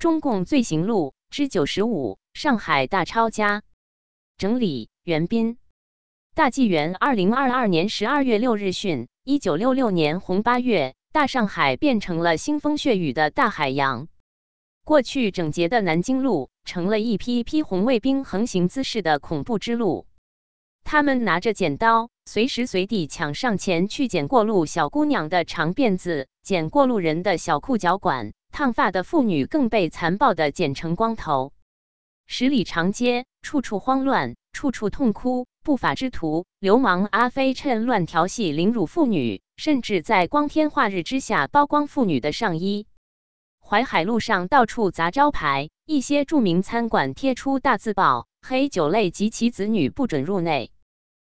中共罪行录之九十五，上海大抄家。整理：袁斌。大纪元二零二二年十二月六日讯：一九六六年红八月，大上海变成了腥风血雨的大海洋。过去整洁的南京路，成了一批批红卫兵横行滋事的恐怖之路。他们拿着剪刀，随时随地抢上前去剪过路小姑娘的长辫子，剪过路人的小裤脚管。烫发的妇女更被残暴的剪成光头。十里长街，处处慌乱，处处痛哭。不法之徒、流氓阿飞趁乱调戏、凌辱妇女，甚至在光天化日之下剥光妇女的上衣。淮海路上到处砸招牌，一些著名餐馆贴出大字报：“黑酒类及其子女不准入内。”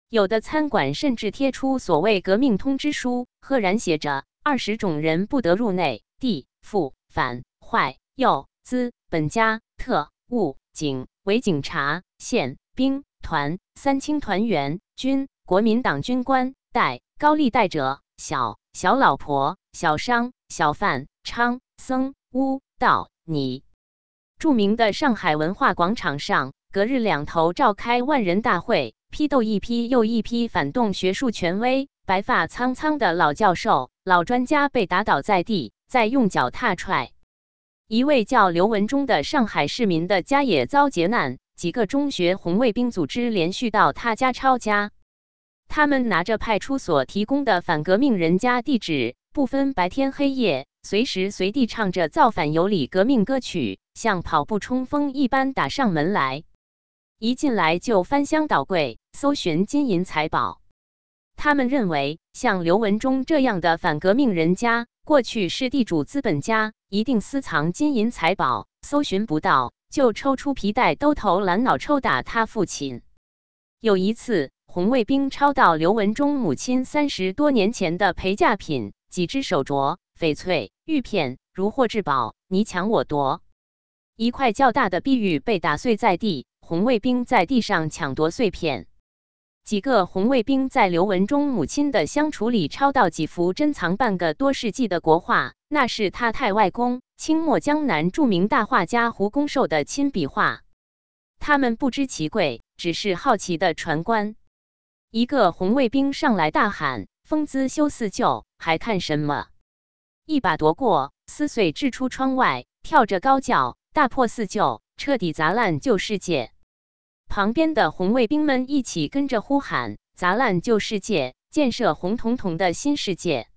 有的餐馆甚至贴出所谓革命通知书，赫然写着：“二十种人不得入内，地富反坏右资本家特务警伪警察宪兵。”团三清团员军国民党军官带高利贷者小小老婆小商小贩娼僧巫道你。著名的上海文化广场上，隔日两头召开万人大会，批斗一批又一批反动学术权威。白发苍苍的老教授、老专家被打倒在地，再用脚踏踹。一位叫刘文忠的上海市民的家也遭劫难。几个中学红卫兵组织连续到他家抄家，他们拿着派出所提供的反革命人家地址，不分白天黑夜，随时随地唱着造反有理革命歌曲，像跑步冲锋一般打上门来。一进来就翻箱倒柜，搜寻金银财宝。他们认为，像刘文忠这样的反革命人家，过去是地主资本家，一定私藏金银财宝，搜寻不到。就抽出皮带兜头拦脑抽打他父亲。有一次，红卫兵抄到刘文忠母亲三十多年前的陪嫁品，几只手镯、翡翠、玉片，如获至宝，你抢我夺。一块较大的碧玉被打碎在地，红卫兵在地上抢夺碎片。几个红卫兵在刘文忠母亲的香橱里抄到几幅珍藏半个多世纪的国画，那是他太外公。清末江南著名大画家胡公寿的亲笔画，他们不知其贵，只是好奇的传观。一个红卫兵上来大喊：“疯子修四旧，还看什么？”一把夺过，撕碎掷出窗外，跳着高叫：“大破四旧，彻底砸烂旧世界！”旁边的红卫兵们一起跟着呼喊：“砸烂旧世界，建设红彤彤的新世界！”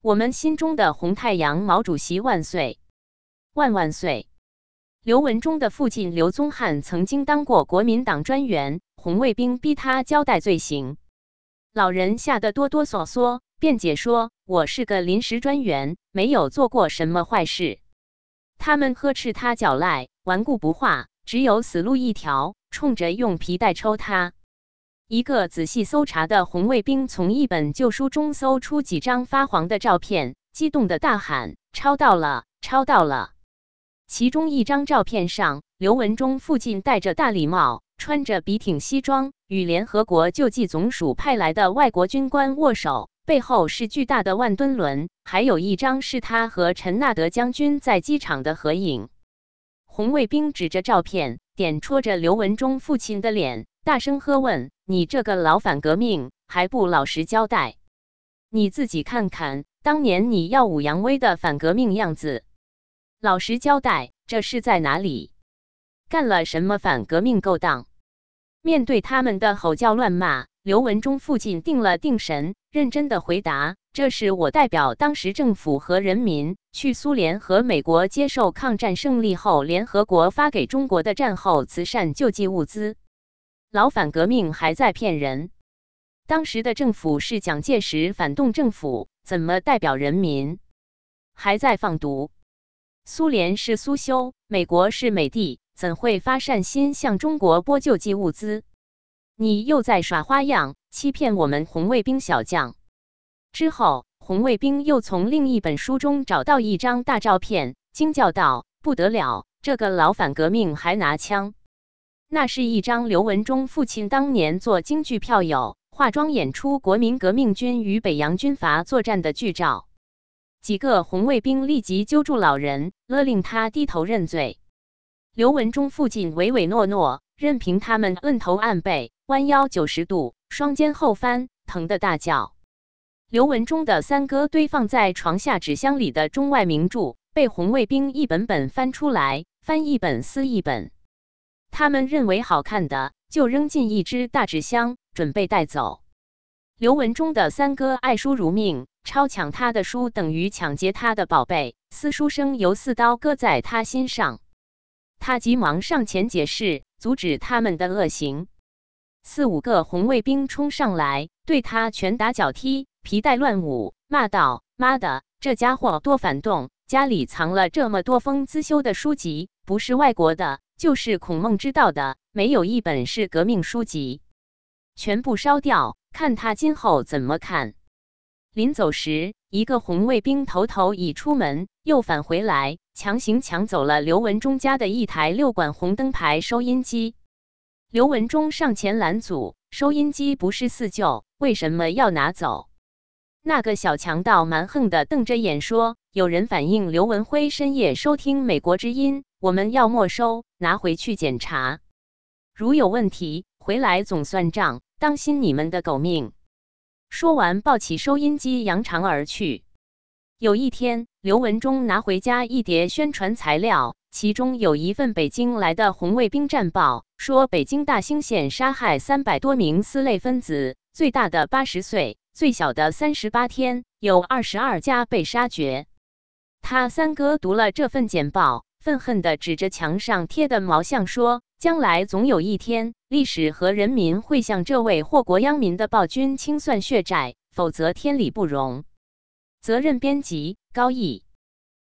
我们心中的红太阳，毛主席万岁！万万岁！刘文忠的父亲刘宗汉曾经当过国民党专员，红卫兵逼他交代罪行，老人吓得哆哆嗦嗦，辩解说：“我是个临时专员，没有做过什么坏事。”他们呵斥他狡赖、顽固不化，只有死路一条，冲着用皮带抽他。一个仔细搜查的红卫兵从一本旧书中搜出几张发黄的照片，激动的大喊：“抄到了！抄到了！”其中一张照片上，刘文忠父亲戴着大礼帽，穿着笔挺西装，与联合国救济总署派来的外国军官握手，背后是巨大的万吨轮。还有一张是他和陈纳德将军在机场的合影。红卫兵指着照片，点戳着刘文忠父亲的脸，大声喝问：“你这个老反革命，还不老实交代？你自己看看，当年你耀武扬威的反革命样子。”老实交代，这是在哪里干了什么反革命勾当？面对他们的吼叫乱骂，刘文忠父亲定了定神，认真的回答：“这是我代表当时政府和人民去苏联和美国接受抗战胜利后联合国发给中国的战后慈善救济物资。老反革命还在骗人！当时的政府是蒋介石反动政府，怎么代表人民？还在放毒！”苏联是苏修，美国是美帝，怎会发善心向中国拨救济物资？你又在耍花样，欺骗我们红卫兵小将。之后，红卫兵又从另一本书中找到一张大照片，惊叫道：“不得了，这个老反革命还拿枪！”那是一张刘文忠父亲当年做京剧票友，化妆演出国民革命军与北洋军阀作战的剧照。几个红卫兵立即揪住老人，勒令他低头认罪。刘文忠父亲唯唯诺诺，任凭他们摁头按背，弯腰九十度，双肩后翻，疼得大叫。刘文忠的三哥堆放在床下纸箱里的中外名著，被红卫兵一本本翻出来，翻一本撕一本。他们认为好看的，就扔进一只大纸箱，准备带走。刘文忠的三哥爱书如命，抄抢他的书等于抢劫他的宝贝，撕书声犹似刀割在他心上。他急忙上前解释，阻止他们的恶行。四五个红卫兵冲上来，对他拳打脚踢，皮带乱舞，骂道：“妈的，这家伙多反动！家里藏了这么多封资修的书籍，不是外国的，就是孔孟之道的，没有一本是革命书籍，全部烧掉！看他今后怎么看！”临走时，一个红卫兵头头已出门，又返回来，强行抢走了刘文忠家的一台六管红灯牌收音机。刘文忠上前拦阻：“收音机不是四旧，为什么要拿走？”那个小强盗蛮横的瞪着眼说：“有人反映刘文辉深夜收听美国之音，我们要没收，拿回去检查。如有问题，回来总算账，当心你们的狗命。”说完，抱起收音机，扬长而去。有一天，刘文忠拿回家一叠宣传材料，其中有一份北京来的红卫兵战报，说北京大兴县杀害三百多名四类分子，最大的八十岁，最小的三十八天，有二十二家被杀绝。他三哥读了这份简报，愤恨地指着墙上贴的毛像说。将来总有一天，历史和人民会向这位祸国殃民的暴君清算血债，否则天理不容。责任编辑：高毅。